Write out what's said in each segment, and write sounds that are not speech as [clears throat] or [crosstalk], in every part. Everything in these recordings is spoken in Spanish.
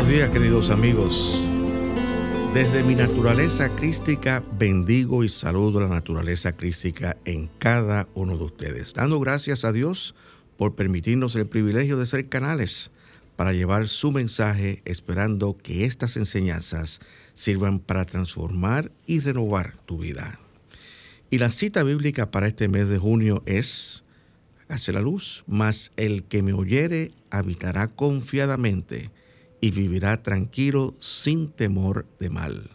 Buenos días queridos amigos. Desde mi naturaleza crística bendigo y saludo la naturaleza crística en cada uno de ustedes, dando gracias a Dios por permitirnos el privilegio de ser canales para llevar su mensaje, esperando que estas enseñanzas sirvan para transformar y renovar tu vida. Y la cita bíblica para este mes de junio es, hágase la luz, mas el que me oyere habitará confiadamente y vivirá tranquilo sin temor de mal.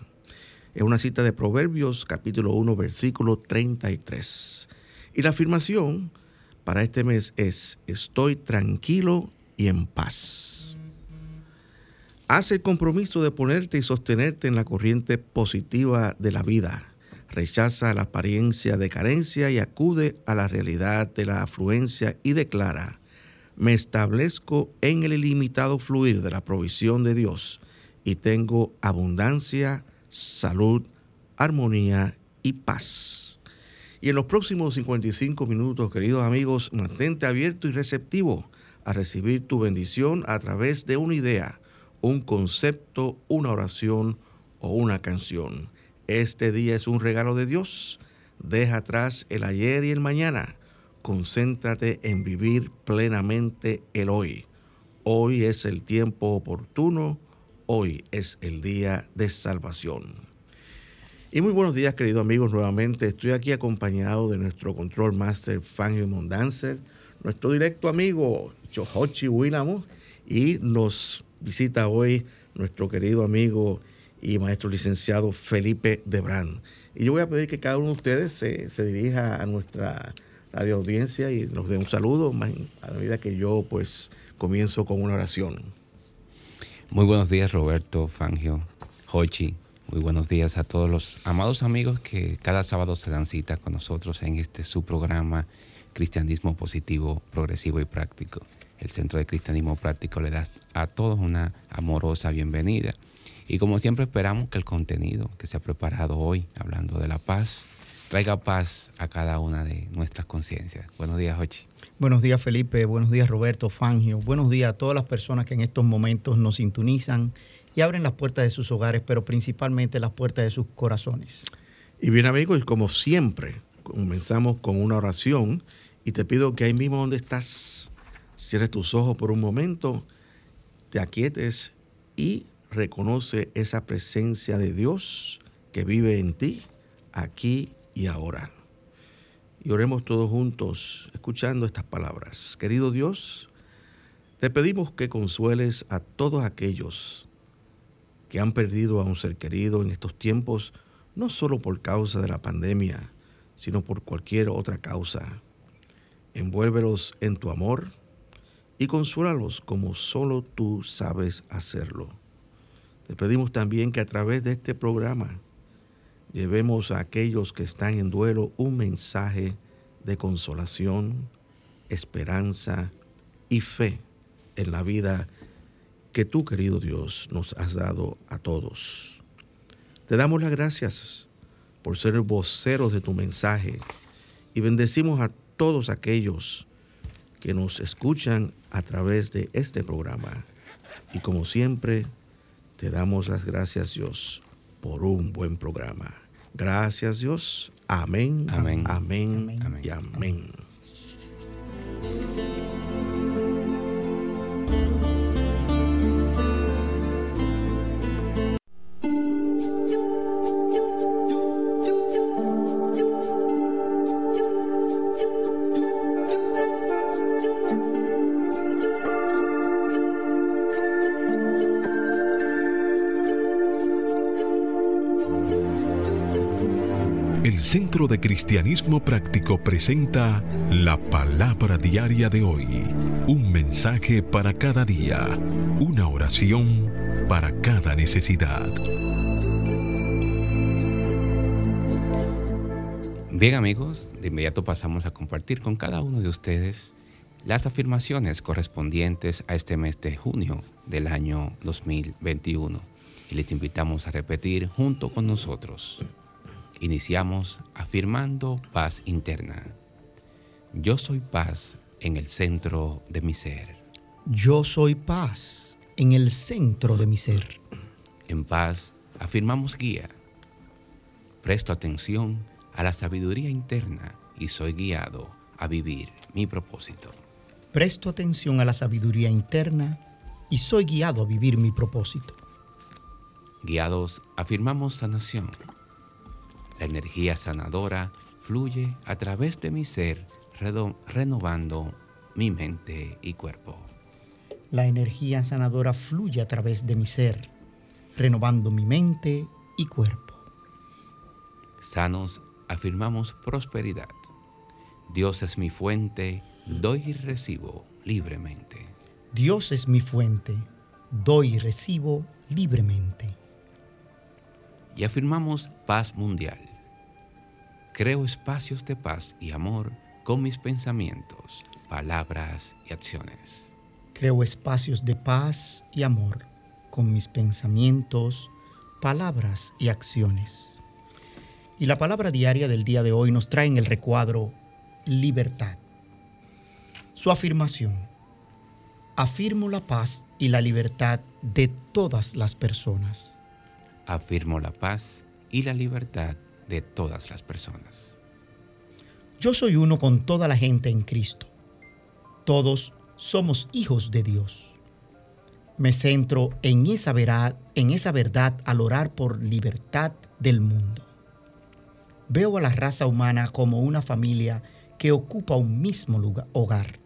Es una cita de Proverbios capítulo 1 versículo 33. Y la afirmación para este mes es, estoy tranquilo y en paz. Haz el compromiso de ponerte y sostenerte en la corriente positiva de la vida. Rechaza la apariencia de carencia y acude a la realidad de la afluencia y declara, me establezco en el ilimitado fluir de la provisión de Dios y tengo abundancia, salud, armonía y paz. Y en los próximos 55 minutos, queridos amigos, mantente abierto y receptivo a recibir tu bendición a través de una idea un concepto, una oración o una canción. Este día es un regalo de Dios. Deja atrás el ayer y el mañana. Concéntrate en vivir plenamente el hoy. Hoy es el tiempo oportuno. Hoy es el día de salvación. Y muy buenos días, queridos amigos. Nuevamente estoy aquí acompañado de nuestro control master Fangio Mondancer, nuestro directo amigo Chohochi Winamo y nos visita hoy nuestro querido amigo y maestro licenciado Felipe Debrán. Y yo voy a pedir que cada uno de ustedes se, dirija a nuestra radio audiencia y nos dé un saludo a medida que yo pues comienzo con una oración. Muy buenos días Roberto, Fangio, Hochi. Muy buenos días a todos los amados amigos que cada sábado se dan cita con nosotros en este su programa Cristianismo Positivo, Progresivo y Práctico el Centro de Cristianismo Práctico le da a todos una amorosa bienvenida. Y como siempre esperamos que el contenido que se ha preparado hoy, hablando de la paz, traiga paz a cada una de nuestras conciencias. Buenos días, Jochi. Buenos días, Felipe. Buenos días, Roberto Fangio. Buenos días a todas las personas que en estos momentos nos sintonizan y abren las puertas de sus hogares, pero principalmente las puertas de sus corazones. Y bien, amigos, como siempre, comenzamos con una oración y te pido que ahí mismo donde estás, Cierres tus ojos por un momento, te aquietes y reconoce esa presencia de Dios que vive en ti, aquí y ahora. Y oremos todos juntos, escuchando estas palabras. Querido Dios, te pedimos que consueles a todos aquellos que han perdido a un ser querido en estos tiempos, no solo por causa de la pandemia, sino por cualquier otra causa. Envuélvelos en tu amor y consuélalos como solo tú sabes hacerlo. Te pedimos también que a través de este programa llevemos a aquellos que están en duelo un mensaje de consolación, esperanza y fe en la vida que tú, querido Dios, nos has dado a todos. Te damos las gracias por ser voceros de tu mensaje y bendecimos a todos aquellos que nos escuchan a través de este programa. Y como siempre, te damos las gracias Dios por un buen programa. Gracias Dios. Amén. Amén. Amén. amén y amén. Centro de Cristianismo Práctico presenta la palabra diaria de hoy. Un mensaje para cada día. Una oración para cada necesidad. Bien amigos, de inmediato pasamos a compartir con cada uno de ustedes las afirmaciones correspondientes a este mes de junio del año 2021. Y les invitamos a repetir junto con nosotros. Iniciamos afirmando paz interna. Yo soy paz en el centro de mi ser. Yo soy paz en el centro de mi ser. En paz afirmamos guía. Presto atención a la sabiduría interna y soy guiado a vivir mi propósito. Presto atención a la sabiduría interna y soy guiado a vivir mi propósito. Guiados afirmamos sanación la energía sanadora fluye a través de mi ser, renovando mi mente y cuerpo. La energía sanadora fluye a través de mi ser, renovando mi mente y cuerpo. Sanos afirmamos prosperidad. Dios es mi fuente, doy y recibo libremente. Dios es mi fuente, doy y recibo libremente y afirmamos paz mundial. Creo espacios de paz y amor con mis pensamientos, palabras y acciones. Creo espacios de paz y amor con mis pensamientos, palabras y acciones. Y la palabra diaria del día de hoy nos trae en el recuadro libertad. Su afirmación. Afirmo la paz y la libertad de todas las personas afirmo la paz y la libertad de todas las personas. Yo soy uno con toda la gente en Cristo. Todos somos hijos de Dios. Me centro en esa, verdad, en esa verdad al orar por libertad del mundo. Veo a la raza humana como una familia que ocupa un mismo lugar, hogar,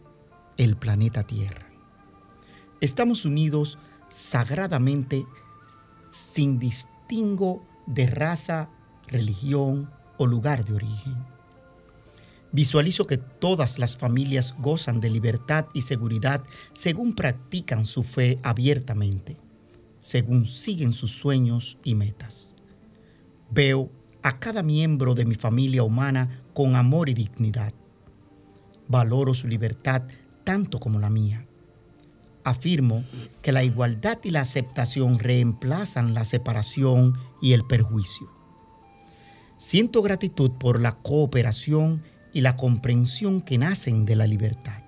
el planeta Tierra. Estamos unidos sagradamente sin distingo de raza, religión o lugar de origen. Visualizo que todas las familias gozan de libertad y seguridad según practican su fe abiertamente, según siguen sus sueños y metas. Veo a cada miembro de mi familia humana con amor y dignidad. Valoro su libertad tanto como la mía afirmo que la igualdad y la aceptación reemplazan la separación y el perjuicio. Siento gratitud por la cooperación y la comprensión que nacen de la libertad.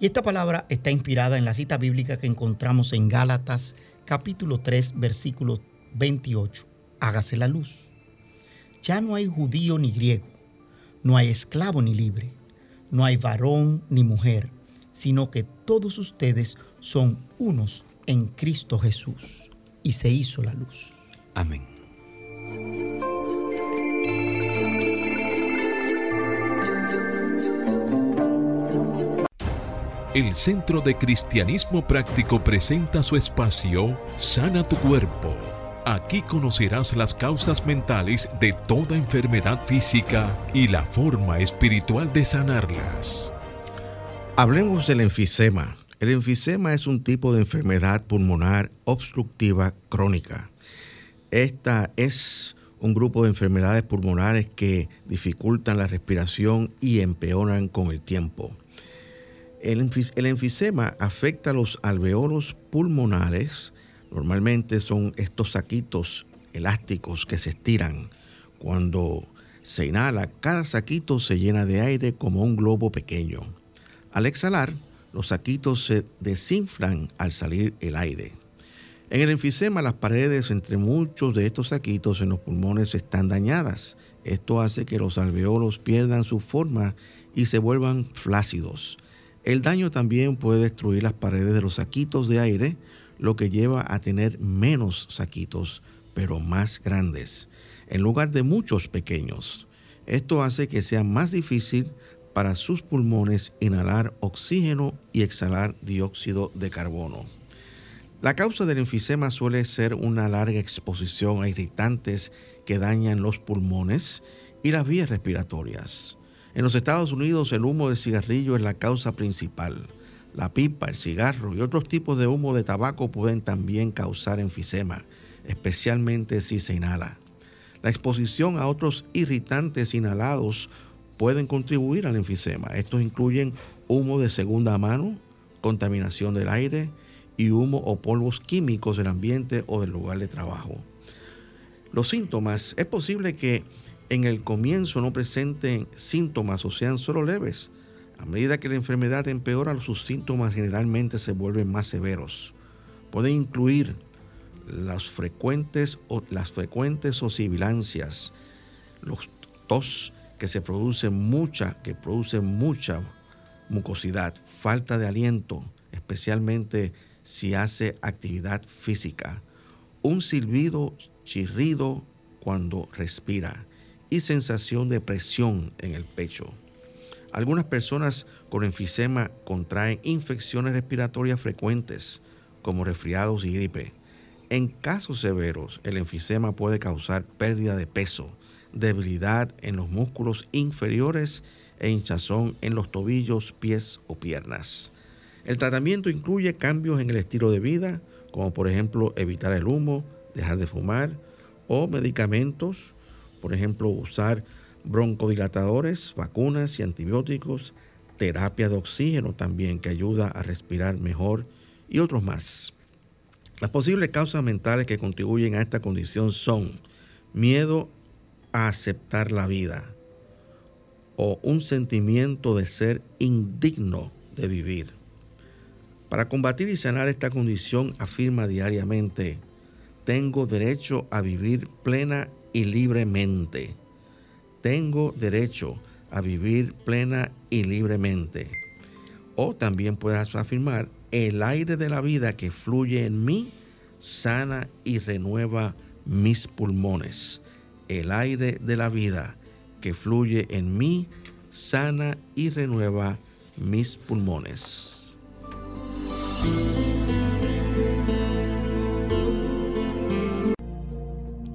Y esta palabra está inspirada en la cita bíblica que encontramos en Gálatas capítulo 3 versículo 28. Hágase la luz. Ya no hay judío ni griego, no hay esclavo ni libre, no hay varón ni mujer sino que todos ustedes son unos en Cristo Jesús. Y se hizo la luz. Amén. El Centro de Cristianismo Práctico presenta su espacio Sana tu Cuerpo. Aquí conocerás las causas mentales de toda enfermedad física y la forma espiritual de sanarlas. Hablemos del enfisema. El enfisema es un tipo de enfermedad pulmonar obstructiva crónica. Esta es un grupo de enfermedades pulmonares que dificultan la respiración y empeoran con el tiempo. El, enfisema afecta los alveolos pulmonares. Normalmente son estos saquitos elásticos que se estiran. Cuando se inhala, cada saquito se llena de aire como un globo pequeño. Al exhalar, los saquitos se desinflan al salir el aire. En el enfisema, las paredes entre muchos de estos saquitos en los pulmones están dañadas. Esto hace que los alveolos pierdan su forma y se vuelvan flácidos. El daño también puede destruir las paredes de los saquitos de aire, lo que lleva a tener menos saquitos, pero más grandes, en lugar de muchos pequeños. Esto hace que sea más difícil para sus pulmones inhalar oxígeno y exhalar dióxido de carbono. La causa del enfisema suele ser una larga exposición a irritantes que dañan los pulmones y las vías respiratorias. En los Estados Unidos el humo de cigarrillo es la causa principal. La pipa, el cigarro y otros tipos de humo de tabaco pueden también causar enfisema, especialmente si se inhala. La exposición a otros irritantes inhalados pueden contribuir al enfisema. Estos incluyen humo de segunda mano, contaminación del aire y humo o polvos químicos del ambiente o del lugar de trabajo. Los síntomas, es posible que en el comienzo no presenten síntomas o sean solo leves. A medida que la enfermedad empeora, sus síntomas generalmente se vuelven más severos. Pueden incluir las frecuentes, las frecuentes osibilancias, los tos que se producen mucha, que producen mucha mucosidad, falta de aliento, especialmente si hace actividad física, un silbido, chirrido cuando respira y sensación de presión en el pecho. Algunas personas con enfisema contraen infecciones respiratorias frecuentes, como resfriados y gripe. En casos severos, el enfisema puede causar pérdida de peso, debilidad en los músculos inferiores e hinchazón en los tobillos, pies o piernas. El tratamiento incluye cambios en el estilo de vida, como por ejemplo evitar el humo, dejar de fumar, o medicamentos, por ejemplo usar broncodilatadores, vacunas y antibióticos, terapia de oxígeno también que ayuda a respirar mejor y otros más. Las posibles causas mentales que contribuyen a esta condición son miedo a aceptar la vida o un sentimiento de ser indigno de vivir. Para combatir y sanar esta condición afirma diariamente, tengo derecho a vivir plena y libremente. Tengo derecho a vivir plena y libremente. O también puedes afirmar, el aire de la vida que fluye en mí sana y renueva mis pulmones. El aire de la vida que fluye en mí sana y renueva mis pulmones.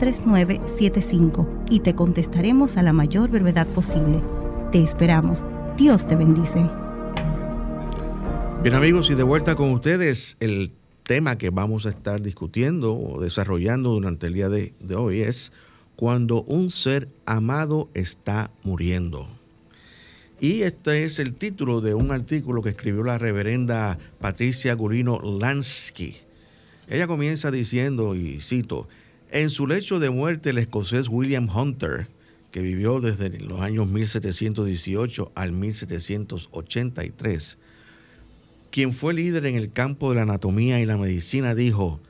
809-350-3975 y te contestaremos a la mayor brevedad posible. Te esperamos. Dios te bendice. Bien amigos, y de vuelta con ustedes, el tema que vamos a estar discutiendo o desarrollando durante el día de, de hoy es cuando un ser amado está muriendo. Y este es el título de un artículo que escribió la reverenda Patricia Gurino Lansky. Ella comienza diciendo, y cito, en su lecho de muerte el escocés William Hunter, que vivió desde los años 1718 al 1783, quien fue líder en el campo de la anatomía y la medicina, dijo,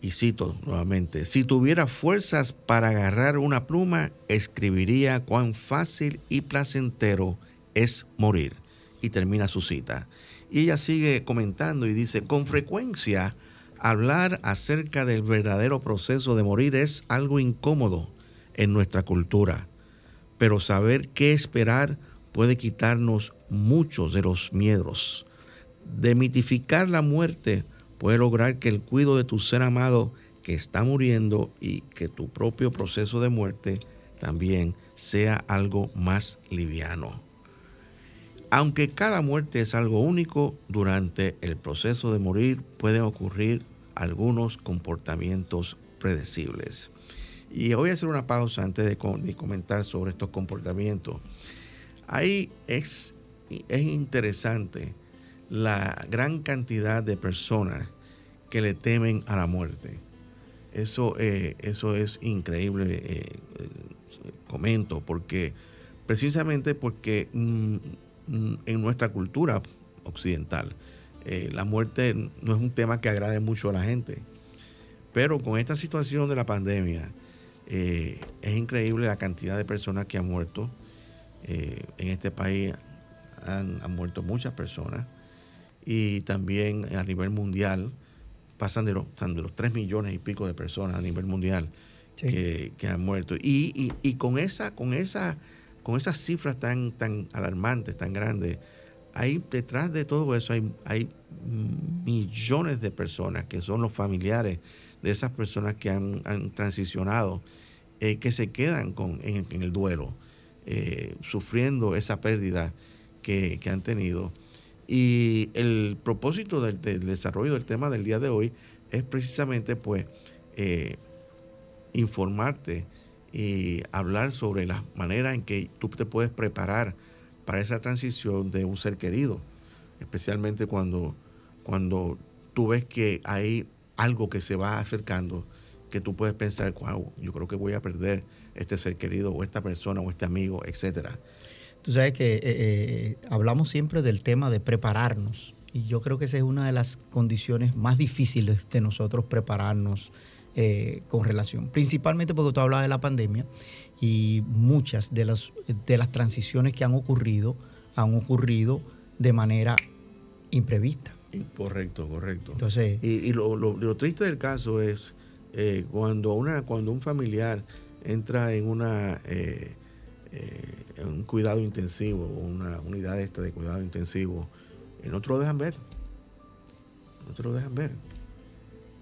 y cito nuevamente, si tuviera fuerzas para agarrar una pluma, escribiría cuán fácil y placentero es morir. Y termina su cita. Y ella sigue comentando y dice, con frecuencia hablar acerca del verdadero proceso de morir es algo incómodo en nuestra cultura, pero saber qué esperar puede quitarnos muchos de los miedos Demitificar la muerte puede lograr que el cuidado de tu ser amado que está muriendo y que tu propio proceso de muerte también sea algo más liviano. Aunque cada muerte es algo único, durante el proceso de morir pueden ocurrir algunos comportamientos predecibles. Y voy a hacer una pausa antes de, comentar sobre estos comportamientos. Ahí es, es interesante la gran cantidad de personas que le temen a la muerte. Eso, eh, eso es increíble, eh, eh, comento, porque precisamente porque mm, mm, en nuestra cultura occidental la muerte no es un tema que agrade mucho a la gente. Pero con esta situación de la pandemia, Eh, es increíble la cantidad de personas que han muerto. Eh, en este país han, muerto muchas personas. Y también a nivel mundial pasan de los, de los 3 millones y pico de personas a nivel mundial que, han muerto. Y, con, esa, con, esa, con esas cifras tan, tan alarmantes, tan grandes, hay detrás de todo eso hay, hay millones de personas que son los familiares de esas personas que han, transicionado, eh, que se quedan con, en, el duelo, eh, sufriendo esa pérdida que, han tenido. Y el propósito del, desarrollo del tema del día de hoy es precisamente pues eh, informarte y hablar sobre la manera en que tú te puedes preparar para esa transición de un ser querido, especialmente cuando, cuando tú ves que hay algo que se va acercando, que tú puedes pensar, wow, yo creo que voy a perder este ser querido o esta persona o este amigo, etcétera. Tú sabes que eh, eh, hablamos siempre del tema de prepararnos y yo creo que esa es una de las condiciones más difíciles de nosotros prepararnos eh, con relación, principalmente porque tú hablas de la pandemia y muchas de las, de las transiciones que han ocurrido han ocurrido de manera imprevista. Correcto, correcto. Entonces, y, lo, triste del caso es eh, cuando, una, cuando un familiar entra en una eh, eh, un cuidado intensivo, una unidad esta de cuidado intensivo, y no te lo dejan ver. No te lo dejan ver.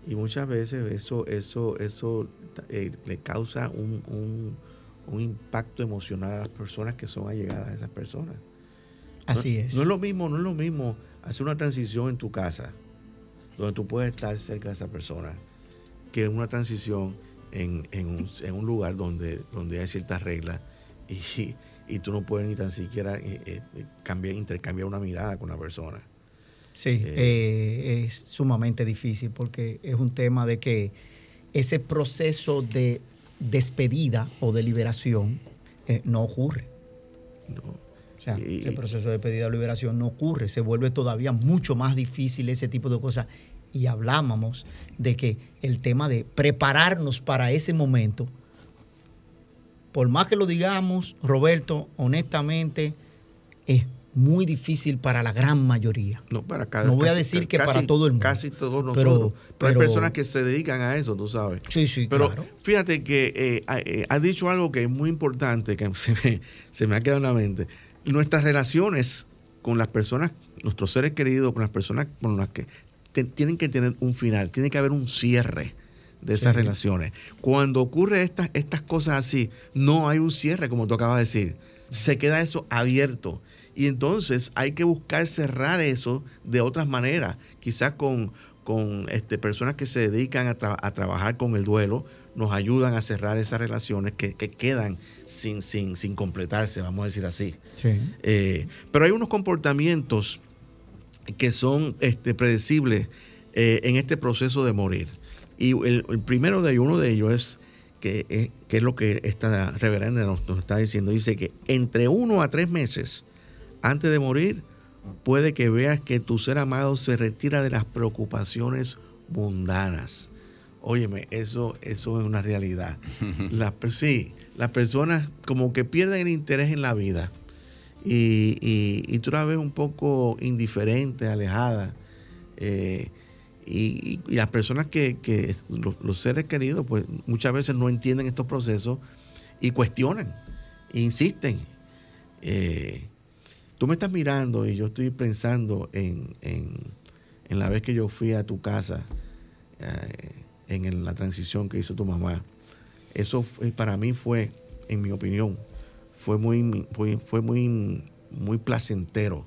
Y muchas veces eso, eso, eso le causa un, un, impacto emocional a las personas que son allegadas a esas personas. Así es. No es lo mismo, no es lo mismo hacer una transición en tu casa, donde tú puedes estar cerca de esa persona, que una transición en, un, lugar donde, donde hay ciertas reglas y, y tú no puedes ni tan siquiera eh, eh, cambiar, intercambiar una mirada con una persona. Sí, eh, es sumamente difícil porque es un tema de que ese proceso de despedida o de liberación no ocurre. No sea, ese proceso de pedida de liberación no ocurre, se vuelve todavía mucho más difícil ese tipo de cosas. Y hablábamos de que el tema de prepararnos para ese momento, por más que lo digamos, Roberto, honestamente, es muy difícil para la gran mayoría. No, para cada, no voy a decir que para todo el mundo. Casi todos nosotros. Pero, hay personas que se dedican a eso, tú sabes. Sí, sí, pero fíjate que eh, eh, has dicho algo que es muy importante, que [laughs] se me, se me ha quedado en la mente nuestras relaciones con las personas, nuestros seres queridos, con las personas con las que tienen que tener un final, tiene que haber un cierre de esas relaciones. Cuando ocurre estas, estas cosas así, no hay un cierre, como tú acabas de decir. Se queda eso abierto. Y entonces hay que buscar cerrar eso de otras maneras, quizás con, con este, personas que se dedican a, a trabajar con el duelo, nos ayudan a cerrar esas relaciones que, quedan sin, sin, sin, completarse, vamos a decir así. Eh, pero hay unos comportamientos que son este, predecibles eh, en este proceso de morir. Y el, primero de ellos, uno de ellos es que, eh, es lo que esta reverenda nos, nos, está diciendo. Dice que entre uno a tres meses antes de morir, puede que veas que tu ser amado se retira de las preocupaciones mundanas Óyeme, eso, eso es una realidad. [laughs] Las, sí, las personas como que pierden el interés en la vida y, y, tú la ves un poco indiferente, alejada. Eh, y, las personas que, los, seres queridos, pues muchas veces no entienden estos procesos y cuestionan, e insisten. Eh, tú me estás mirando y yo estoy pensando en, la vez que yo fui a tu casa. Eh, en la transición que hizo tu mamá. Eso para mí fue, en mi opinión, fue muy, fue, muy, muy placentero.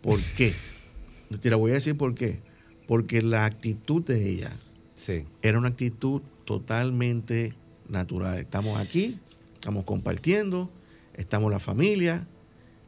¿Por qué? [laughs] Te la voy a decir por qué. Porque la actitud de ella sí. era una actitud totalmente natural. Estamos aquí, estamos compartiendo, estamos la familia,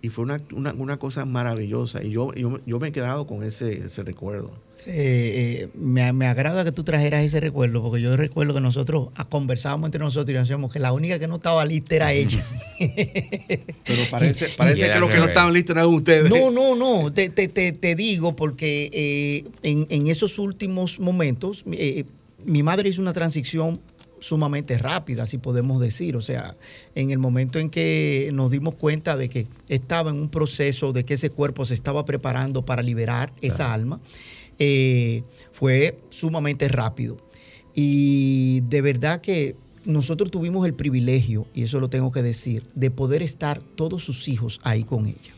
y fue una, una, cosa maravillosa y yo, yo, me he quedado con ese, ese recuerdo. Sí, eh, me, me, agrada que tú trajeras ese recuerdo porque yo recuerdo que nosotros ah, conversábamos entre nosotros y decíamos que la única que no estaba lista era ella. [laughs] Pero parece, parece que los que no estaban listos eran ustedes. No, no, no, te, te, te, digo porque eh, en, en, esos últimos momentos eh, mi madre hizo una transición sumamente rápida, si podemos decir. O sea, en el momento en que nos dimos cuenta de que estaba en un proceso, de que ese cuerpo se estaba preparando para liberar esa alma, eh, fue sumamente rápido. Y de verdad que nosotros tuvimos el privilegio, y eso lo tengo que decir, de poder estar todos sus hijos ahí con ella.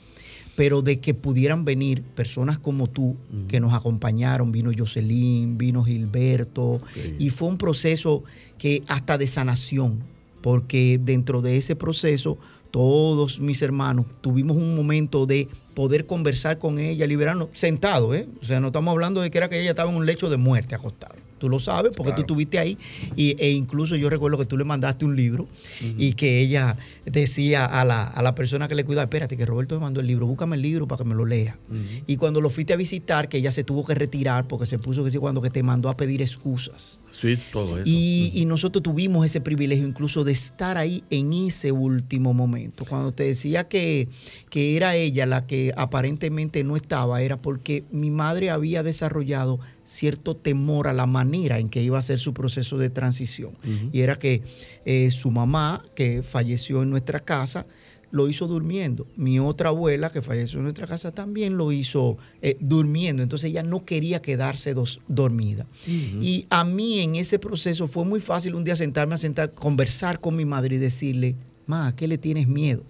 Pero de que pudieran venir personas como tú que nos acompañaron, vino Jocelyn, vino Gilberto, y fue un proceso que hasta de sanación, porque dentro de ese proceso todos mis hermanos tuvimos un momento de poder conversar con ella, liberarnos, sentado, ¿eh? O sea, no estamos hablando de que era que ella estaba en un lecho de muerte acostado tú lo sabes porque tú estuviste ahí y, e incluso yo recuerdo que tú le mandaste un libro y que ella decía a la, persona que le cuidaba, espérate que Roberto me mandó el libro, búscame el libro para que me lo lea. Y cuando lo fuiste a visitar, que ella se tuvo que retirar porque se puso que sí, cuando que te mandó a pedir excusas. Sí, todo eso. Y, nosotros tuvimos ese privilegio incluso de estar ahí en ese último momento. Cuando te decía que, que era ella la que aparentemente no estaba, era porque mi madre había desarrollado cierto temor a la manera en que iba a ser su proceso de transición. Y era que eh, su mamá, que falleció en nuestra casa, lo hizo durmiendo. Mi otra abuela, que falleció en nuestra casa, también lo hizo eh, durmiendo. Entonces ella no quería quedarse dos, dormida. Y a mí en ese proceso fue muy fácil un día sentarme a sentar, conversar con mi madre y decirle, ma, ¿a qué le tienes miedo?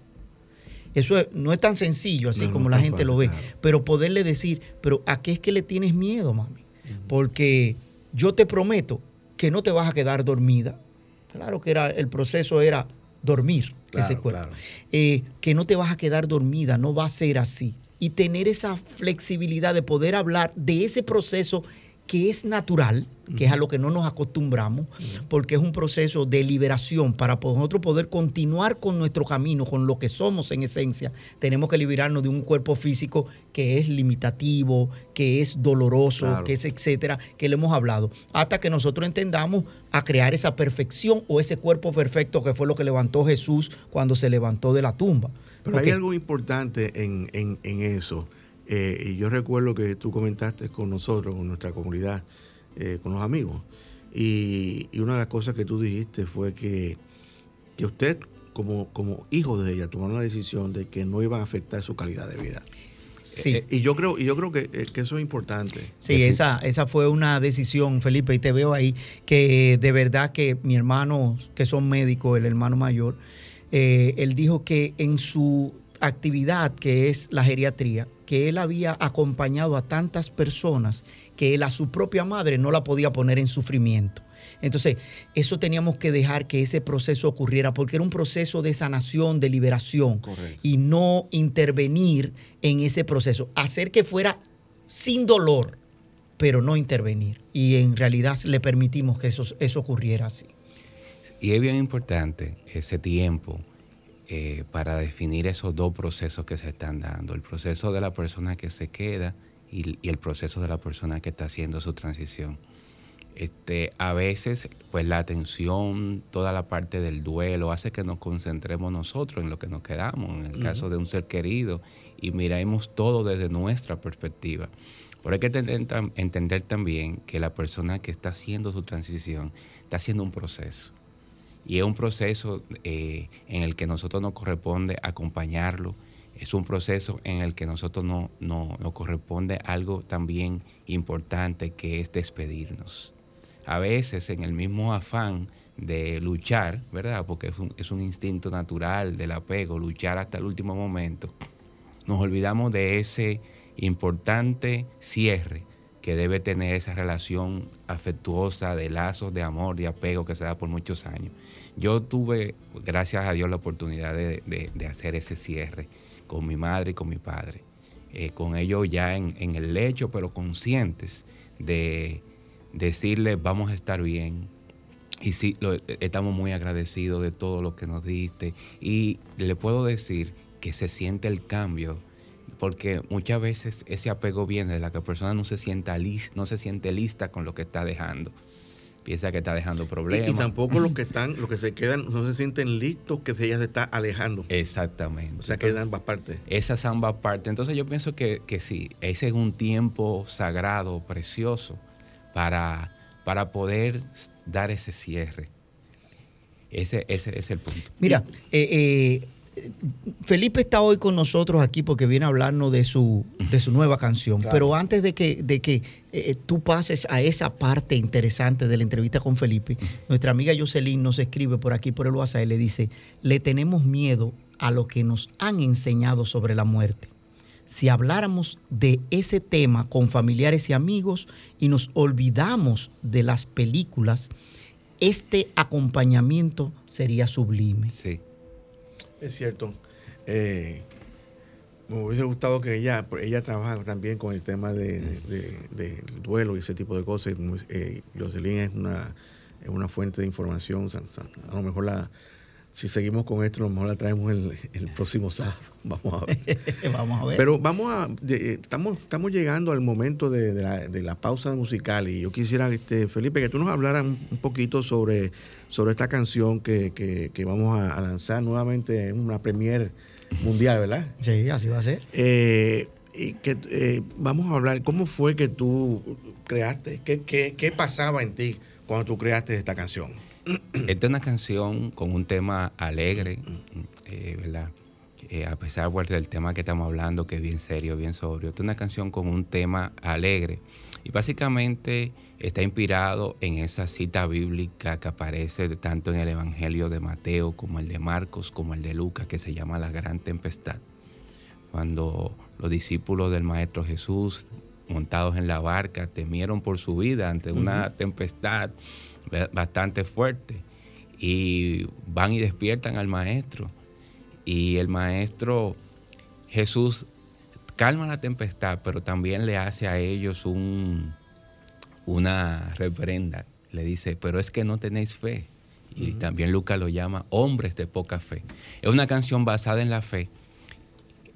Eso no es tan sencillo así como la gente lo ve, pero poderle decir, pero ¿a qué es que le tienes miedo, mami? porque yo te prometo que no te vas a quedar dormida. Claro que era, el proceso era dormir ese cuerpo. Eh, que no te vas a quedar dormida, no va a ser así. Y tener esa flexibilidad de poder hablar de ese proceso que es natural, que es a lo que no nos acostumbramos, porque es un proceso de liberación para nosotros poder continuar con nuestro camino, con lo que somos en esencia. Tenemos que liberarnos de un cuerpo físico que es limitativo, que es doloroso, que es etcétera, que le hemos hablado, hasta que nosotros entendamos a crear esa perfección o ese cuerpo perfecto que fue lo que levantó Jesús cuando se levantó de la tumba. Pero hay algo importante en, en eso eh, y yo recuerdo que tú comentaste con nosotros, con nuestra comunidad, eh, con los amigos. Y, una de las cosas que tú dijiste fue que, que usted, como, como hijo de ella, tomó la decisión de que no iban a afectar su calidad de vida. Sí. Eh, y yo creo, y yo creo que, eso es importante. Sí, esa, esa fue una decisión, Felipe, y te veo ahí, que de verdad que mi hermano, que son médicos, el hermano mayor, él dijo que en su actividad que es la geriatría, que él había acompañado a tantas personas que él a su propia madre no la podía poner en sufrimiento. Entonces, eso teníamos que dejar que ese proceso ocurriera porque era un proceso de sanación, de liberación y no intervenir en ese proceso, hacer que fuera sin dolor, pero no intervenir. Y en realidad le permitimos que eso, eso ocurriera así. Y es bien importante ese tiempo eh, para definir esos dos procesos que se están dando, el proceso de la persona que se queda y, el proceso de la persona que está haciendo su transición. Este, a veces, pues la atención, toda la parte del duelo hace que nos concentremos nosotros en lo que nos quedamos, en el caso de un ser querido, y miremos todo desde nuestra perspectiva. Pero hay que entender, entender también que la persona que está haciendo su transición está haciendo un proceso y es un proceso eh, en el que nosotros nos corresponde acompañarlo, es un proceso en el que nosotros no, no, nos corresponde algo también importante que es despedirnos. A veces en el mismo afán de luchar, ¿verdad? Porque es un, es un instinto natural del apego, luchar hasta el último momento, nos olvidamos de ese importante cierre que debe tener esa relación afectuosa de lazos de amor, de apego que se da por muchos años. Yo tuve, gracias a Dios, la oportunidad de, hacer ese cierre con mi madre y con mi padre, eh, con ellos ya en, el lecho, pero conscientes de decirles vamos a estar bien, y sí, estamos muy agradecidos de todo lo que nos diste. Y le puedo decir que se siente el cambio porque muchas veces ese apego viene de la que la persona no se, sienta no se siente lista con lo que está dejando. Piensa que está dejando problemas. Y, tampoco los que [laughs] están, los que se quedan, no se sienten listos que ella se está alejando. Exactamente. O sea, que ambas partes. Esas ambas partes. Entonces yo pienso que, que sí, ese es un tiempo sagrado, precioso, para, para poder dar ese cierre Ese, ese es el punto. Mira, eh, eh, Felipe está hoy con nosotros aquí porque viene a hablarnos de su, de su nueva canción. Pero antes de que, de que eh, tú pases a esa parte interesante de la entrevista con Felipe, nuestra amiga Jocelyn nos escribe por aquí por el WhatsApp y le dice, le tenemos miedo a lo que nos han enseñado sobre la muerte. Si habláramos de ese tema con familiares y amigos y nos olvidamos de las películas, este acompañamiento sería sublime. Sí. Es cierto. Eh, me hubiese gustado que ella, ella trabaja también con el tema de, duelo y ese tipo de cosas. Eh, Jocelyn es una, es una fuente de información. A lo mejor la, si seguimos con esto, a lo mejor la traemos el, próximo sábado. [laughs] Vamos a ver. [laughs] vamos a ver. Pero vamos a. estamos, estamos llegando al momento de, la, pausa musical y yo quisiera, este, Felipe, que tú nos hablaras un poquito sobre, sobre esta canción que, vamos a, lanzar nuevamente en una premier mundial, ¿verdad? [laughs] Sí, así va a ser. Eh, y que eh, vamos a hablar, ¿cómo fue que tú creaste? ¿Qué, qué pasaba en ti cuando tú creaste esta canción? Esta es una canción con un tema alegre, eh, ¿verdad? Eh, a pesar del tema que estamos hablando, que es bien serio, bien sobrio. Esta es una canción con un tema alegre. Y básicamente está inspirado en esa cita bíblica que aparece tanto en el Evangelio de Mateo como el de Marcos, como el de Lucas, que se llama la gran tempestad. Cuando los discípulos del Maestro Jesús, montados en la barca, temieron por su vida ante una tempestad bastante fuerte. Y van y despiertan al maestro. Y el maestro Jesús calma la tempestad, pero también le hace a ellos un, una reprenda. Le dice, pero es que no tenéis fe. Y también Lucas lo llama hombres de poca fe. Es una canción basada en la fe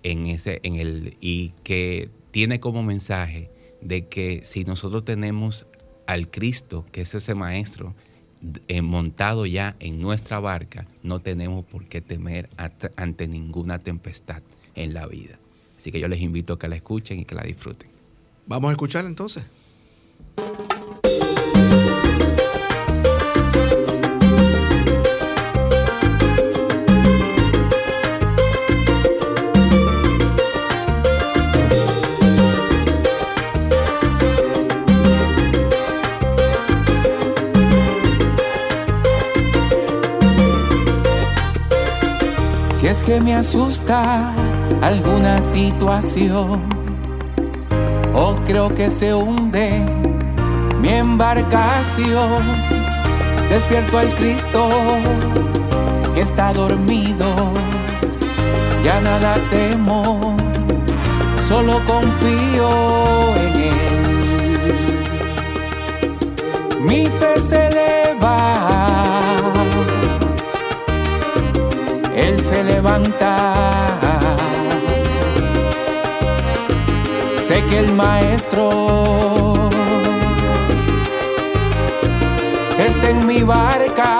en ese, en el, y que tiene como mensaje de que si nosotros tenemos al Cristo, que es ese maestro, eh, montado ya en nuestra barca, no tenemos por qué temer ante ninguna tempestad en la vida. Así que yo les invito a que la escuchen y que la disfruten. Vamos a escuchar entonces. Me asusta alguna situación o creo que se hunde mi embarcación. Despierto al Cristo que está dormido, ya nada temo, solo confío en Él. Mi fe se eleva se levanta. Sé que el maestro está en mi barca.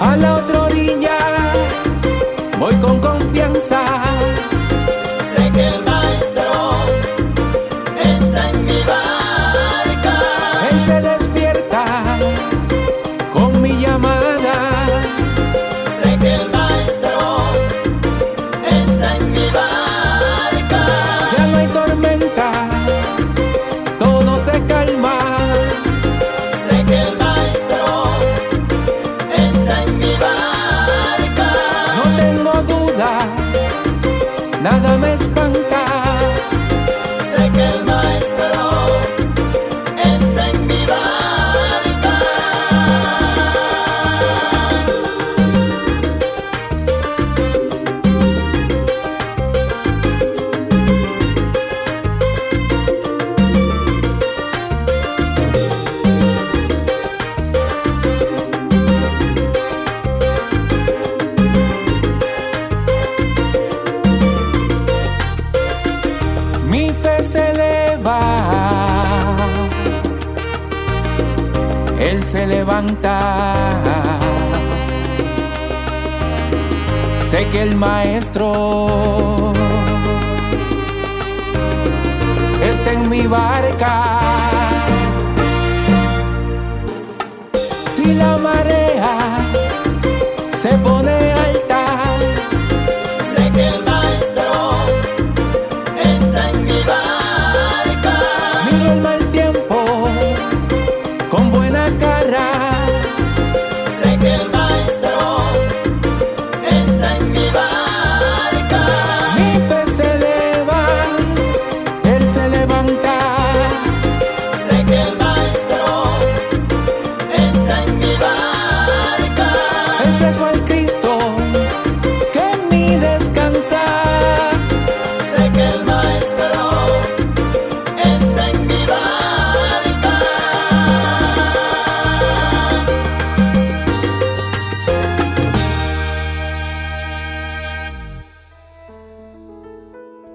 A la otra orilla voy con confianza.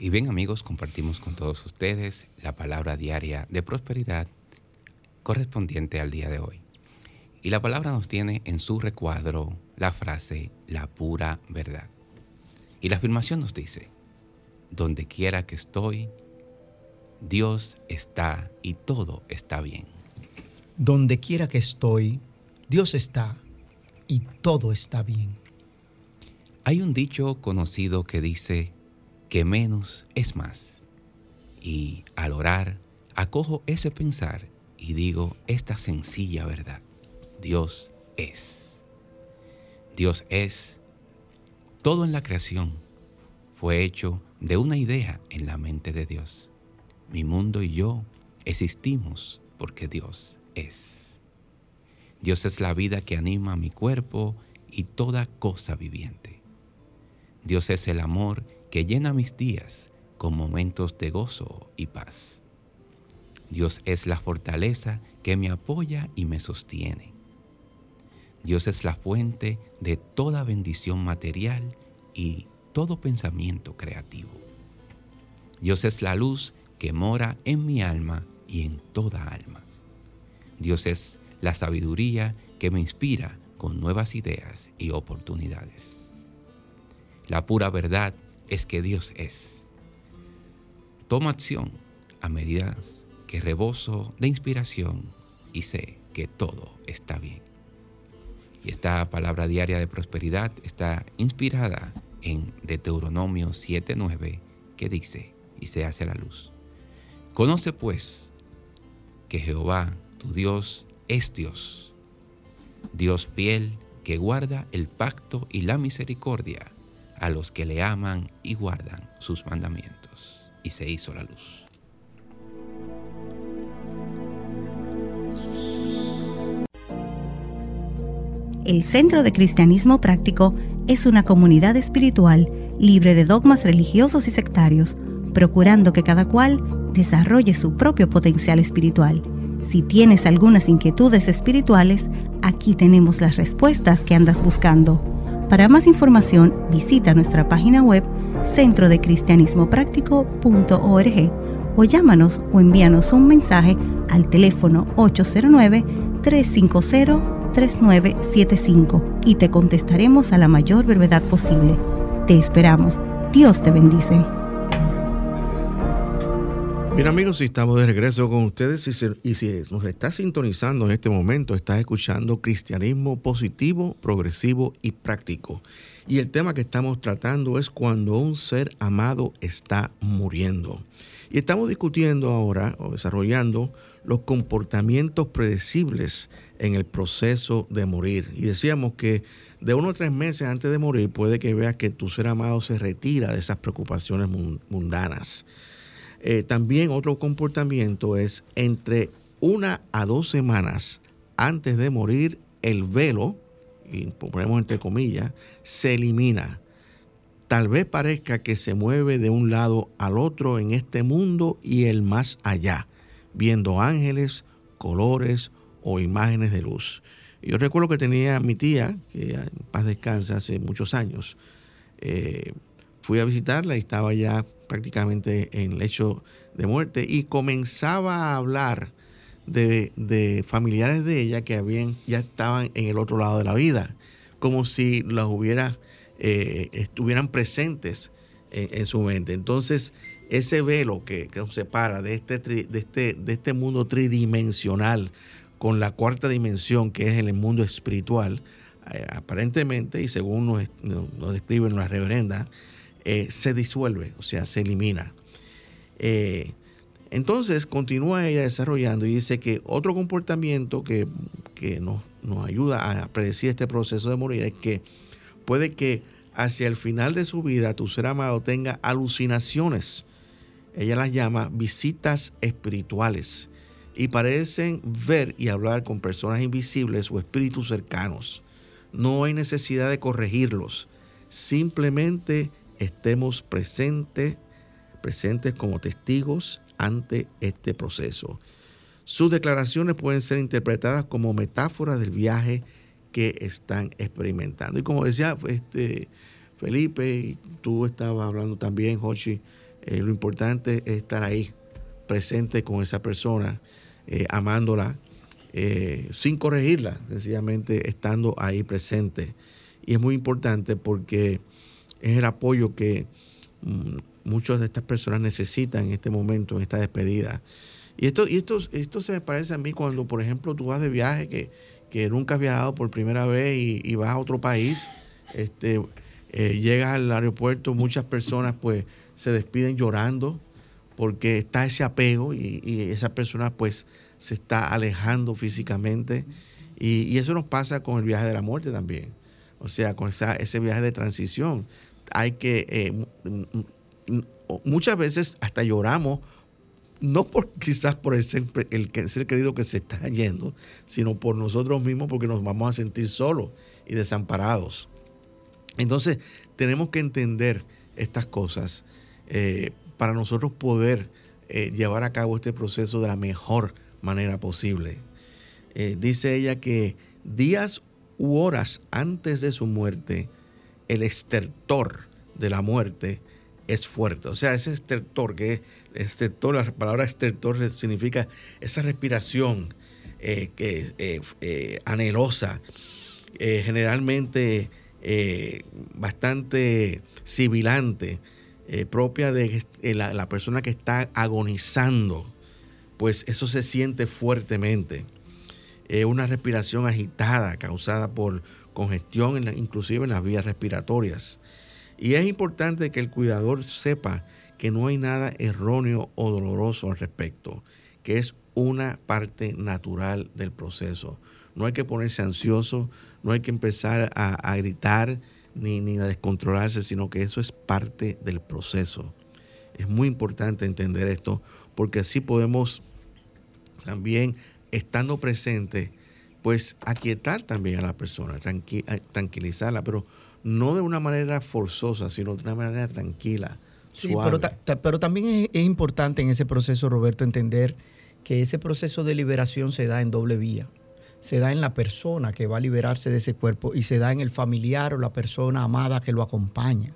Y bien amigos, compartimos con todos ustedes la palabra diaria de prosperidad correspondiente al día de hoy. Y la palabra nos tiene en su recuadro la frase la pura verdad. Y la afirmación nos dice, donde quiera que estoy, Dios está y todo está bien. Donde quiera que estoy, Dios está y todo está bien. Hay un dicho conocido que dice que menos es más. Y al orar, acojo ese pensar y digo esta sencilla verdad. Dios es. Dios es. Todo en la creación fue hecho de una idea en la mente de Dios. Mi mundo y yo existimos porque Dios es. Dios es la vida que anima mi cuerpo y toda cosa viviente. Dios es el amor que llena mis días con momentos de gozo y paz. Dios es la fortaleza que me apoya y me sostiene. Dios es la fuente de toda bendición material y todo pensamiento creativo. Dios es la luz que mora en mi alma y en toda alma. Dios es la sabiduría que me inspira con nuevas ideas y oportunidades. La pura verdad es que Dios es. Tomo acción a medida que reboso de inspiración y sé que todo está bien. Y esta palabra diaria de prosperidad está inspirada en Deuteronomio 7:9 que dice, y se hace la luz. Conoce pues que Jehová, tu Dios, es Dios. Dios fiel que guarda el pacto y la misericordia a los que le aman y guardan sus mandamientos. Y se hizo la luz. El Centro de Cristianismo Práctico es una comunidad espiritual libre de dogmas religiosos y sectarios, procurando que cada cual desarrolle su propio potencial espiritual. Si tienes algunas inquietudes espirituales, aquí tenemos las respuestas que andas buscando. Para más información, visita nuestra página web centrodecristianismopráctico.org o llámanos o envíanos un mensaje al teléfono 809-350-3975 y te contestaremos a la mayor brevedad posible. Te esperamos. Dios te bendice. Bien amigos, si estamos de regreso con ustedes y, si nos está sintonizando en este momento, estás escuchando Cristianismo positivo, progresivo y práctico. Y el tema que estamos tratando es cuando un ser amado está muriendo. Y estamos discutiendo ahora o desarrollando los comportamientos predecibles en el proceso de morir. Y decíamos que de uno a tres meses antes de morir puede que veas que tu ser amado se retira de esas preocupaciones mun- mundanas. Eh, también otro comportamiento es entre una a dos semanas antes de morir, el velo, y ponemos entre comillas, se elimina. Tal vez parezca que se mueve de un lado al otro en este mundo y el más allá, viendo ángeles, colores o imágenes de luz. Yo recuerdo que tenía mi tía, que en paz descansa hace muchos años. eh, fui a visitarla y estaba ya prácticamente en el lecho de muerte y comenzaba a hablar de, de familiares de ella que habían, ya estaban en el otro lado de la vida, como si las hubiera, eh, estuvieran presentes en, su mente. Entonces, ese velo que, que nos separa de este, tri- de, este, de este mundo tridimensional con la cuarta dimensión, que es el mundo espiritual, eh, aparentemente, y según nos, nos describen las reverendas, eh, se disuelve, o sea, se elimina. Eh, entonces continúa ella desarrollando y dice que otro comportamiento que, que nos, nos ayuda a predecir este proceso de morir es que puede que hacia el final de su vida tu ser amado tenga alucinaciones. Ella las llama visitas espirituales y parecen ver y hablar con personas invisibles o espíritus cercanos. No hay necesidad de corregirlos. Simplemente estemos presentes, presentes como testigos ante este proceso. Sus declaraciones pueden ser interpretadas como metáforas del viaje que están experimentando. Y como decía este, Felipe, y tú estabas hablando también, Jochi, eh, lo importante es estar ahí, presente con esa persona, eh, amándola, eh, sin corregirla, sencillamente estando ahí presente. Y es muy importante porque es el apoyo que mm, muchas de estas personas necesitan en este momento, en esta despedida. Y esto, y esto, esto se me parece a mí cuando, por ejemplo, tú vas de viaje, que, que nunca has viajado por primera vez y, vas a otro país, este, eh, llegas al aeropuerto, muchas personas pues se despiden llorando porque está ese apego y, y esa persona pues se está alejando físicamente. Y, y eso nos pasa con el viaje de la muerte también. O sea, con esa- ese viaje de transición. Hay que, eh, muchas veces hasta lloramos, no por [laughs] quizás por el ser, el ser querido que se está yendo, sino por nosotros mismos porque nos vamos a sentir solos y desamparados. Entonces, tenemos que entender estas cosas eh, para nosotros poder eh, llevar a cabo este proceso de la mejor manera posible. Dice ella que días u horas antes de su muerte, el estertor de la muerte es fuerte. O sea, ese estertor, que es estertor, la palabra estertor significa esa respiración eh, que eh, eh, anhelosa, generalmente bastante sibilante, propia de la, persona que está agonizando, pues eso se siente fuertemente. Una respiración agitada causada por congestión, inclusive en las vías respiratorias. Y es importante que el cuidador sepa que no hay nada erróneo o doloroso al respecto, que es una parte natural del proceso. No hay que ponerse ansioso, no hay que empezar a, gritar ni, ni a descontrolarse, sino que eso es parte del proceso. Es muy importante entender esto porque así podemos también, estando presente, pues aquietar también a la persona, tranqui- eh, tranquilizarla, pero no de una manera forzosa, sino de una manera tranquila. Sí, suave. pero, ta- pero también es, es importante en ese proceso, Roberto, entender que ese proceso de liberación se da en doble vía. Se da en la persona que va a liberarse de ese cuerpo y se da en el familiar o la persona amada que lo acompaña.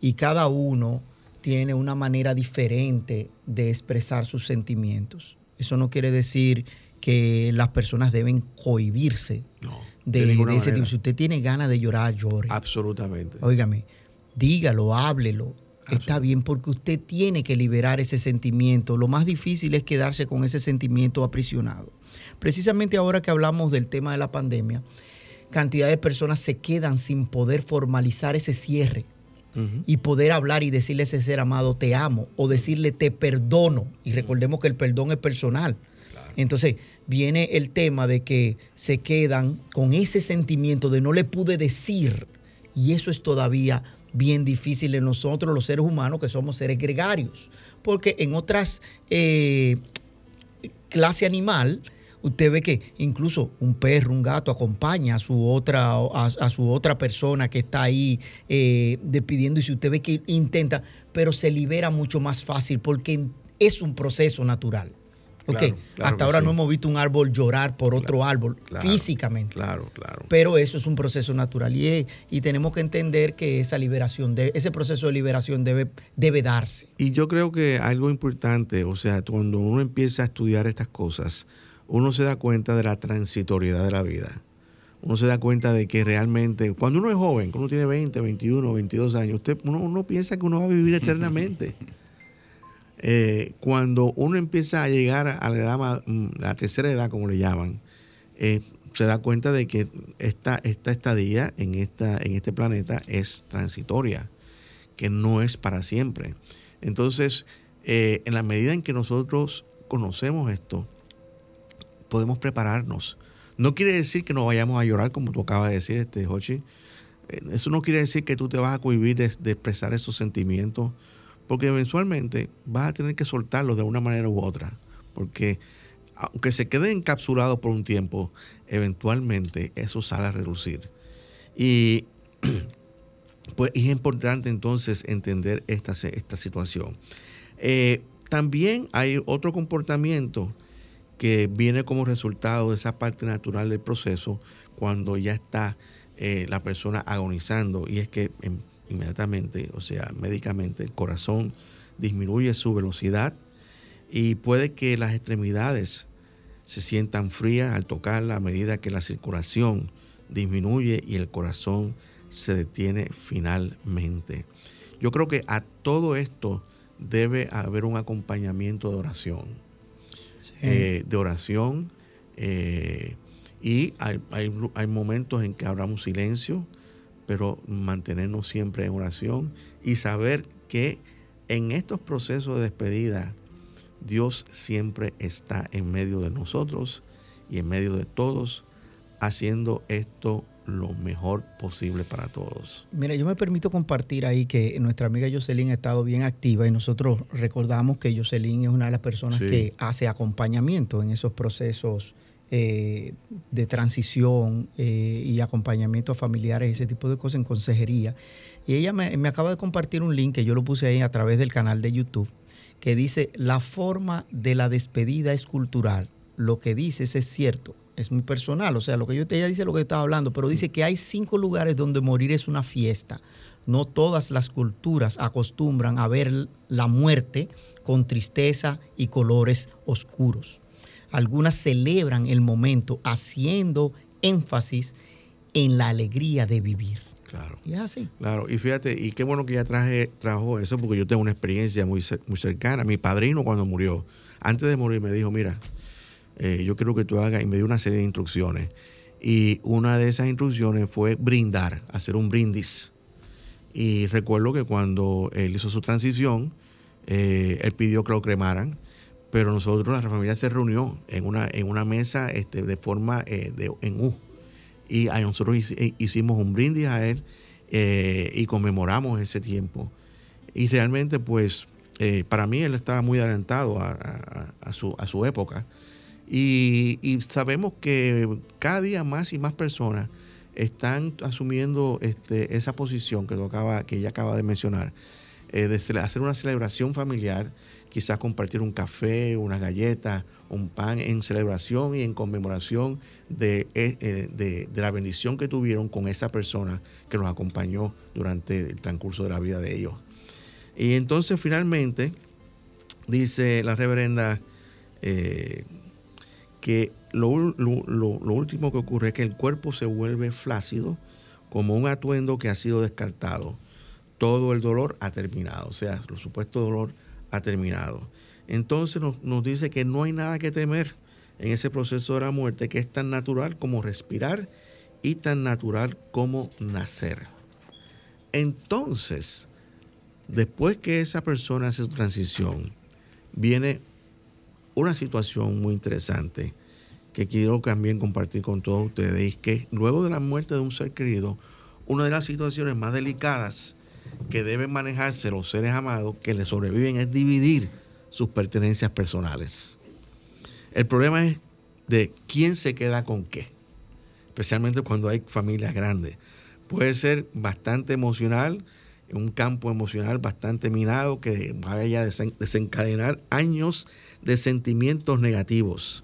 Y cada uno tiene una manera diferente de expresar sus sentimientos. Eso no quiere decir que las personas deben cohibirse No, de, de ninguna de ese tipo. Si usted tiene ganas de llorar, llore. Absolutamente. Óigame, dígalo, háblelo. Está bien porque usted tiene que liberar ese sentimiento. Lo más difícil es quedarse con ese sentimiento aprisionado. Precisamente ahora que hablamos del tema de la pandemia, cantidad de personas se quedan sin poder formalizar ese cierre y poder hablar y decirle a ese ser amado te amo o decirle te perdono. Y recordemos que el perdón es personal. Entonces viene el tema de que se quedan con ese sentimiento de no le pude decir y eso es todavía bien difícil en nosotros los seres humanos que somos seres gregarios. Porque en otras eh, clase animal, usted ve que incluso un perro, un gato acompaña a su otra, a, su otra persona que está ahí eh, despidiendo y si usted ve que intenta, pero se libera mucho más fácil porque es un proceso natural. Ok, Claro, claro hasta ahora sí. no hemos visto un árbol llorar por otro árbol físicamente. Claro, claro. Pero eso es un proceso natural y, es- y tenemos que entender que esa liberación, de, ese proceso de liberación debe, debe darse. Y yo creo que algo importante, o sea, cuando uno empieza a estudiar estas cosas, uno se da cuenta de la transitoriedad de la vida. Uno se da cuenta de que realmente, cuando uno es joven, cuando uno tiene 20, 21, 22 años, usted, uno, uno piensa que uno va a vivir [laughs] eternamente. Eh, cuando uno empieza a llegar a la, edad mm, la tercera edad, como le llaman, eh, se da cuenta de que esta, esta estadía en, esta, en este planeta es transitoria, que no es para siempre. Entonces, eh, en la medida en que nosotros conocemos esto, podemos prepararnos. No quiere decir que no vayamos a llorar, como tú acabas de decir, este, Hochi. Eso no quiere decir que tú te vas a cohibir de expresar esos sentimientos, porque eventualmente vas a tener que soltarlos de una manera u otra. Porque aunque se queden encapsulados por un tiempo, eventualmente eso sale a reducir. Y [clears throat] pues es importante entonces entender esta, esta situación. Eh, también hay otro comportamiento que viene como resultado de esa parte natural del proceso cuando ya está eh, la persona agonizando y es que em, inmediatamente, o sea, médicamente, el corazón disminuye su velocidad y puede que las extremidades se sientan frías al tocarla a medida que la circulación disminuye y el corazón se detiene finalmente. Yo creo que a todo esto debe haber un acompañamiento de oración. Eh, de oración eh, y hay, hay- hay momentos en que habrá un silencio, pero mantenernos siempre en oración y saber que en estos procesos de despedida Dios siempre está en medio de nosotros y en medio de todos, haciendo esto lo mejor posible para todos. Mira, yo me permito compartir ahí que nuestra amiga Jocelyn ha estado bien activa y nosotros recordamos que Jocelyn es una de las personas Sí. que hace acompañamiento en esos procesos eh, de transición eh, y acompañamiento a familiares, ese tipo de cosas en consejería. Y ella me, me acaba de compartir un link que yo lo puse ahí a través del canal de YouTube que dice, la forma de la despedida es cultural. Lo que dices es cierto, es muy personal. O sea, lo que yo te ella dice lo que yo estaba hablando, pero dice que hay cinco lugares donde morir es una fiesta. No todas las culturas acostumbran a ver la muerte con tristeza y colores oscuros. Algunas celebran el momento haciendo énfasis en la alegría de vivir. Claro. Y es así. Claro, y fíjate, y qué bueno que ya traje, trajo eso, porque yo tengo una experiencia muy, cer- muy cercana. Mi padrino cuando murió, antes de morir me dijo, mira, eh, yo quiero que tú hagas, y me dio una serie de instrucciones. Y una de esas instrucciones fue brindar, hacer un brindis. Y recuerdo que cuando él hizo su transición, eh, él pidió que lo cremaran, pero nosotros, la familia se reunió en una, en una mesa este, de forma eh, de, en U. Y nosotros eh, hicimos un brindis a él eh, y conmemoramos ese tiempo. Y realmente, pues, para mí él estaba muy adelantado a, su, a su época. Y, sabemos que cada día más y más personas están asumiendo este, esa posición que, lo acaba, que ella acaba de mencionar, de hacer una celebración familiar, quizás compartir un café, una galleta, un pan en celebración y en conmemoración de, eh, eh, de- de la bendición que tuvieron con esa persona que los acompañó durante el transcurso de la vida de ellos. Y entonces finalmente dice la reverenda eh, que lo- lo último que ocurre es que el cuerpo se vuelve flácido como un atuendo que ha sido descartado. Todo el dolor ha terminado, o sea, el supuesto dolor ha terminado. Entonces nos, nos dice que no hay nada que temer en ese proceso de la muerte, que es tan natural como respirar y tan natural como nacer. Entonces, después que esa persona hace su transición, viene una situación muy interesante que quiero también compartir con todos ustedes, que luego de la muerte de un ser querido, una de las situaciones más delicadas que deben manejarse los seres amados que le sobreviven es dividir sus pertenencias personales. El problema es de quién se queda con qué, especialmente cuando hay familias grandes. Puede ser bastante emocional un campo emocional bastante minado que vaya a desen- desencadenar años de sentimientos negativos.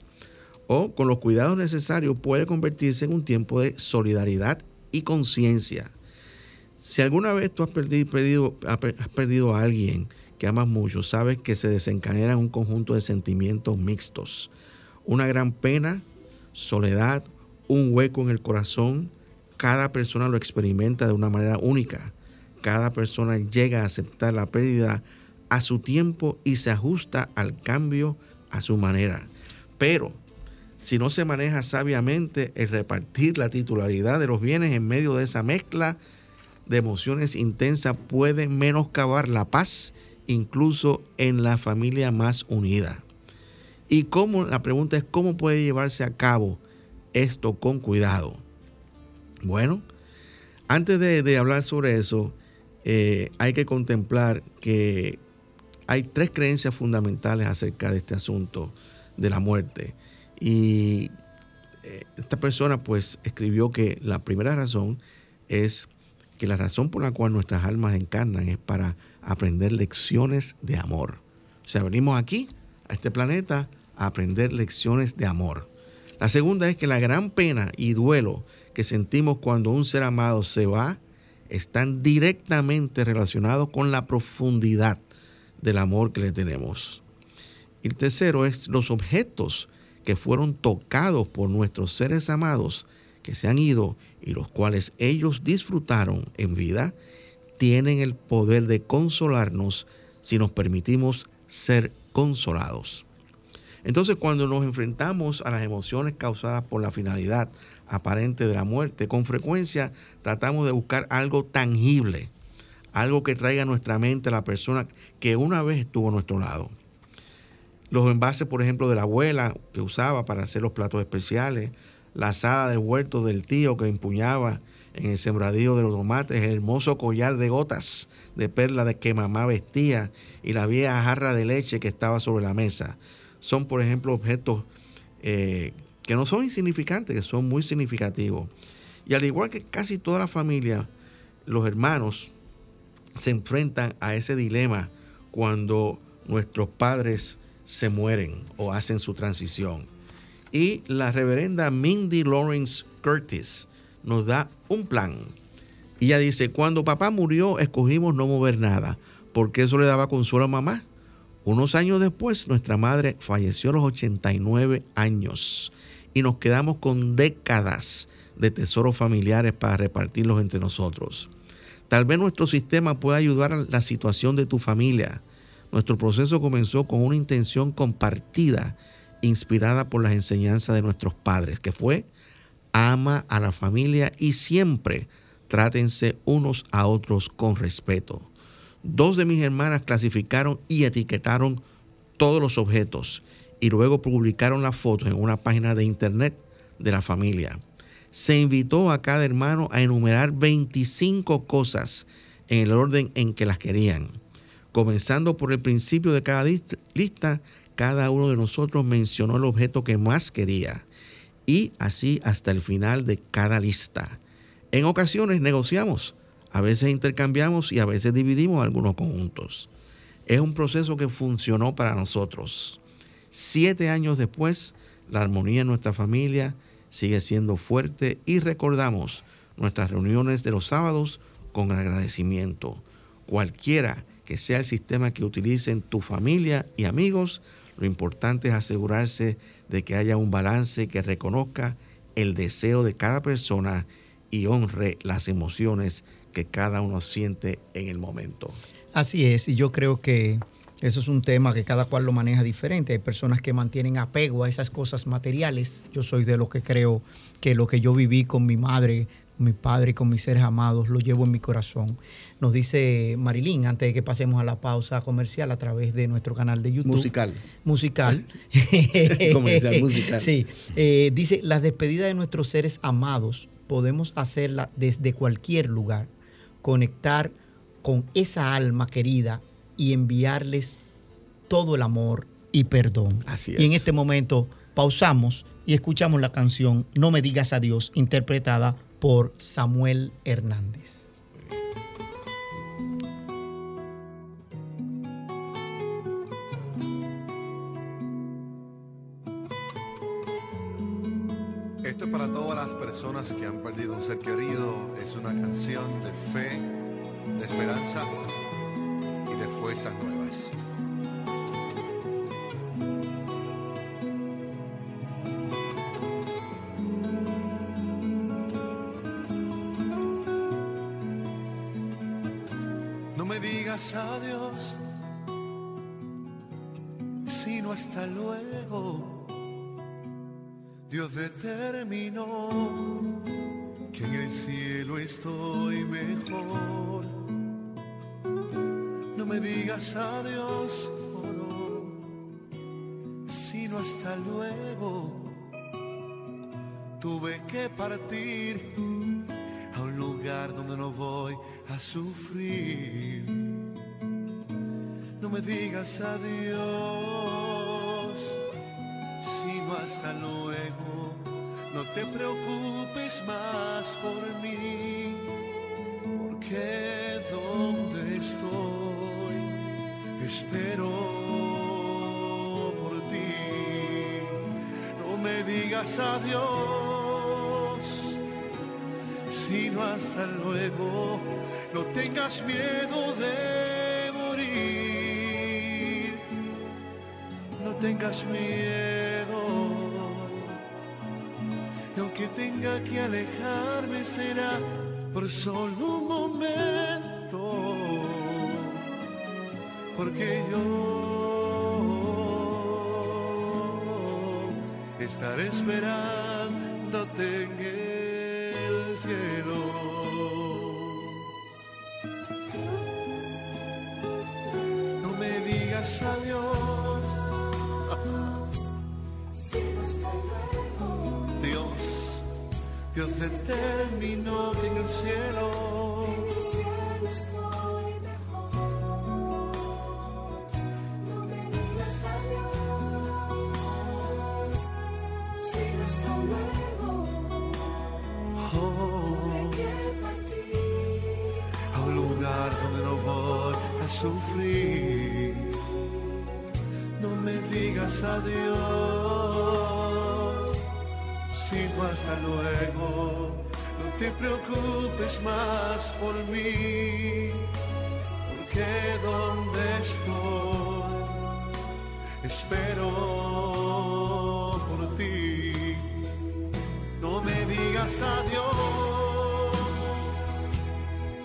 O con los cuidados necesarios puede convertirse en un tiempo de solidaridad y conciencia. Si alguna vez tú has perdido, has perdido a alguien que amas mucho, sabes que se desencadena un conjunto de sentimientos mixtos. Una gran pena, soledad, un hueco en el corazón. Cada persona lo experimenta de una manera única. Cada persona llega a aceptar la pérdida a su tiempo y se ajusta al cambio a su manera. Pero si no se maneja sabiamente el repartir la titularidad de los bienes en medio de esa mezcla de emociones intensas puede menoscabar la paz incluso en la familia más unida. Y cómo, la pregunta es cómo puede llevarse a cabo esto con cuidado. Bueno, antes de, hablar sobre eso, eh, hay que contemplar que hay tres creencias fundamentales acerca de este asunto de la muerte. Y eh, esta persona pues escribió que la primera razón es que la razón por la cual nuestras almas encarnan es para aprender lecciones de amor. O sea, venimos aquí, a este planeta, a aprender lecciones de amor. La segunda es que la gran pena y duelo que sentimos cuando un ser amado se va están directamente relacionados con la profundidad del amor que le tenemos. Y el tercero es los objetos que fueron tocados por nuestros seres amados que se han ido y los cuales ellos disfrutaron en vida, tienen el poder de consolarnos si nos permitimos ser consolados. Entonces cuando nos enfrentamos a las emociones causadas por la finalidad aparente de la muerte, con frecuencia tratamos de buscar algo tangible, algo que traiga a nuestra mente a la persona que una vez estuvo a nuestro lado. Los envases, por ejemplo, de la abuela que usaba para hacer los platos especiales, la asada del huerto del tío que empuñaba en el sembradío de los tomates, el hermoso collar de gotas de perla de que mamá vestía y la vieja jarra de leche que estaba sobre la mesa. Son, por ejemplo, objetos eh, que no son insignificantes, que son muy significativos. Y al igual que casi toda la familia, los hermanos se enfrentan a ese dilema cuando nuestros padres se mueren o hacen su transición. Y la reverenda Mindy Lawrence Curtis nos da un plan. Ella dice, cuando papá murió, escogimos no mover nada, porque eso le daba consuelo a mamá. Unos años después, nuestra madre falleció a los 89 años y nos quedamos con décadas de tesoros familiares para repartirlos entre nosotros. Tal vez nuestro sistema pueda ayudar a la situación de tu familia. Nuestro proceso comenzó con una intención compartida, inspirada por las enseñanzas de nuestros padres, que fue ama a la familia y siempre trátense unos a otros con respeto. Dos de mis hermanas clasificaron y etiquetaron todos los objetos y luego publicaron las fotos en una página de internet de la familia. Se invitó a cada hermano a enumerar 25 cosas en el orden en que las querían. Comenzando por el principio de cada list- lista, cada uno de nosotros mencionó el objeto que más quería y así hasta el final de cada lista. En ocasiones negociamos, a veces intercambiamos y a veces dividimos algunos conjuntos. Es un proceso que funcionó para nosotros. Siete años después, la armonía en nuestra familia sigue siendo fuerte y recordamos nuestras reuniones de los sábados con agradecimiento. Cualquiera que sea el sistema que utilicen tu familia y amigos, lo importante es asegurarse de que haya un balance que reconozca el deseo de cada persona y honre las emociones que cada uno siente en el momento. Así es, y yo creo que eso es un tema que cada cual lo maneja diferente. Hay personas que mantienen apego a esas cosas materiales. Yo soy de los que creo que lo que yo viví con mi madre, mi padre y con mis seres amados lo llevo en mi corazón. Nos dice Marilyn, antes de que pasemos a la pausa comercial a través de nuestro canal de YouTube. Musical. Musical. [laughs] Comercial musical. Sí. Eh, dice, las despedidas de nuestros seres amados podemos hacerla desde cualquier lugar. Conectar con esa alma querida y enviarles todo el amor y perdón. Así Y en es. este momento pausamos y escuchamos la canción No me digas adiós, interpretada por Samuel Hernández. Esto es para todas las personas que han perdido un ser querido. Es una canción de fe, de esperanza y de fuerzas nuevas. Dios determinó que en el cielo estoy mejor. No me digas adiós, no, sino hasta luego. Tuve que partir a un lugar donde no voy a sufrir. No me digas adiós, hasta luego. No te preocupes más por mí, porque donde estoy espero por ti. No me digas adiós, sino hasta luego. No tengas miedo de morir, no tengas miedo. Aunque tenga que alejarme será por solo un momento, porque yo estaré esperándote en el cielo. No me digas adiós. Te preocupes más por mí, porque donde estoy, espero por ti. No me digas adiós,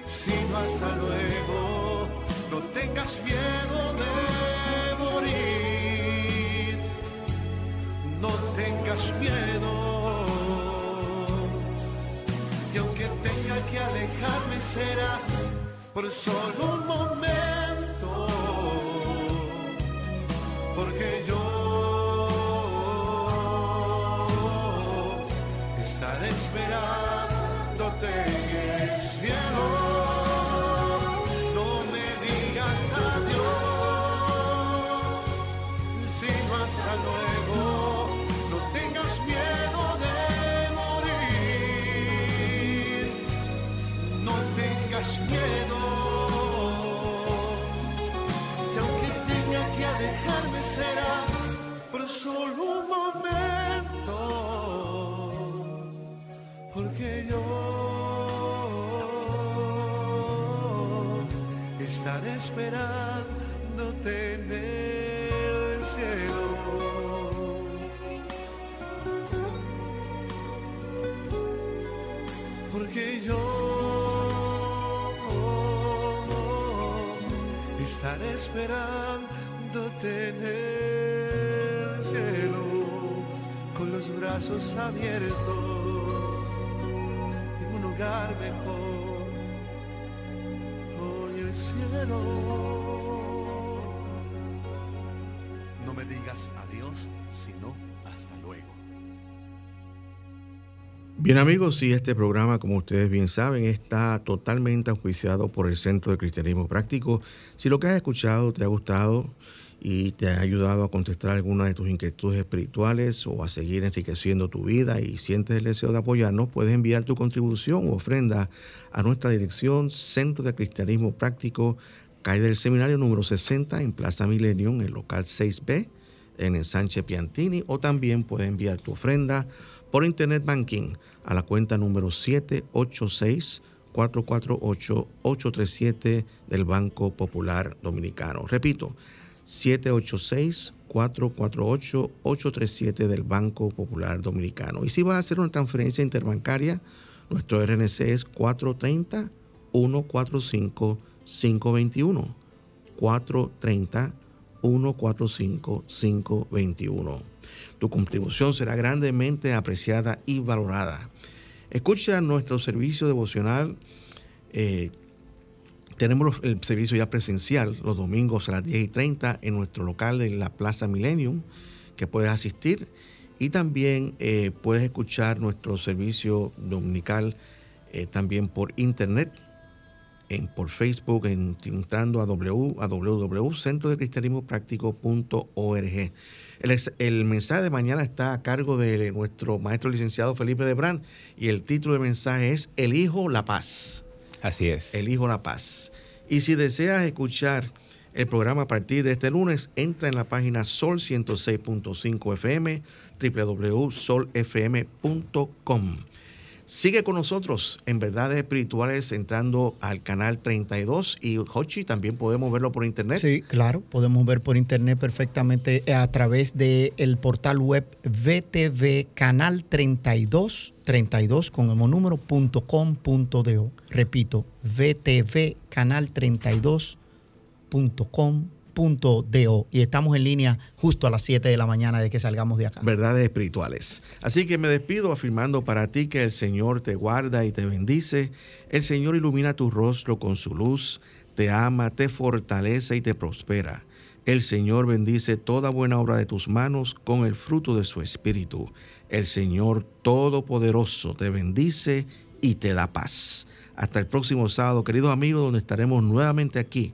sino hasta luego. No tengas miedo de morir, no tengas miedo. Que alejarme será por solo porque yo estaré esperándote en el cielo. Porque yo estaré esperándote en el cielo con los brazos abiertos mejor. Hoy el cielo. No me digas adiós, sino hasta luego. Bien amigos, sí, este programa, como ustedes bien saben, está totalmente auspiciado por el Centro de Cristianismo Práctico. Si lo que has escuchado te ha gustado y te ha ayudado a contestar algunas de tus inquietudes espirituales o a seguir enriqueciendo tu vida y sientes el deseo de apoyarnos, puedes enviar tu contribución o ofrenda a nuestra dirección Centro de Cristianismo Práctico, calle del Seminario número 60 en Plaza Milenio, en local 6B, en el Sánchez Piantini, o también puedes enviar tu ofrenda por Internet Banking a la cuenta número 786-448-837 del Banco Popular Dominicano. Repito, 786-448-837 del Banco Popular Dominicano. Y si vas a hacer una transferencia interbancaria, nuestro RNC es 430-145-521. 430-145-521. Tu contribución será grandemente apreciada y valorada. Escucha nuestro servicio devocional. eh, tenemos el servicio ya presencial los domingos a las 10 y 30 en nuestro local de la Plaza Millennium, que puedes asistir. Y también eh, puedes escuchar nuestro servicio dominical eh, también por internet, en, por Facebook, en- entrando a, w, a www.centrodecristianismopráctico.org. El, el mensaje de mañana está a cargo de nuestro maestro licenciado Felipe de Brand y el título del mensaje es Elijo la paz. Así es. Elijo la paz. Y si deseas escuchar el programa a partir de este lunes, entra en la página Sol 106.5 FM, www.solfm.com. Sigue con nosotros en Verdades Espirituales entrando al canal 32 y Hochi también podemos verlo por internet. Sí, claro, podemos ver por internet perfectamente a través del portal web VTV Canal 32, 32 con el número punto com punto. Repito, VTV Canal 32 punto com punto do. Y estamos en línea justo a las 7 de la mañana de que salgamos de acá. verdades espirituales. Así que me despido afirmando para ti que el Señor te guarda y te bendice, el Señor ilumina tu rostro con su luz, te ama, te fortalece y te prospera. El Señor bendice toda buena obra de tus manos con el fruto de su espíritu. El Señor Todopoderoso te bendice y te da paz. Hasta el próximo sábado, queridos amigos, donde estaremos nuevamente aquí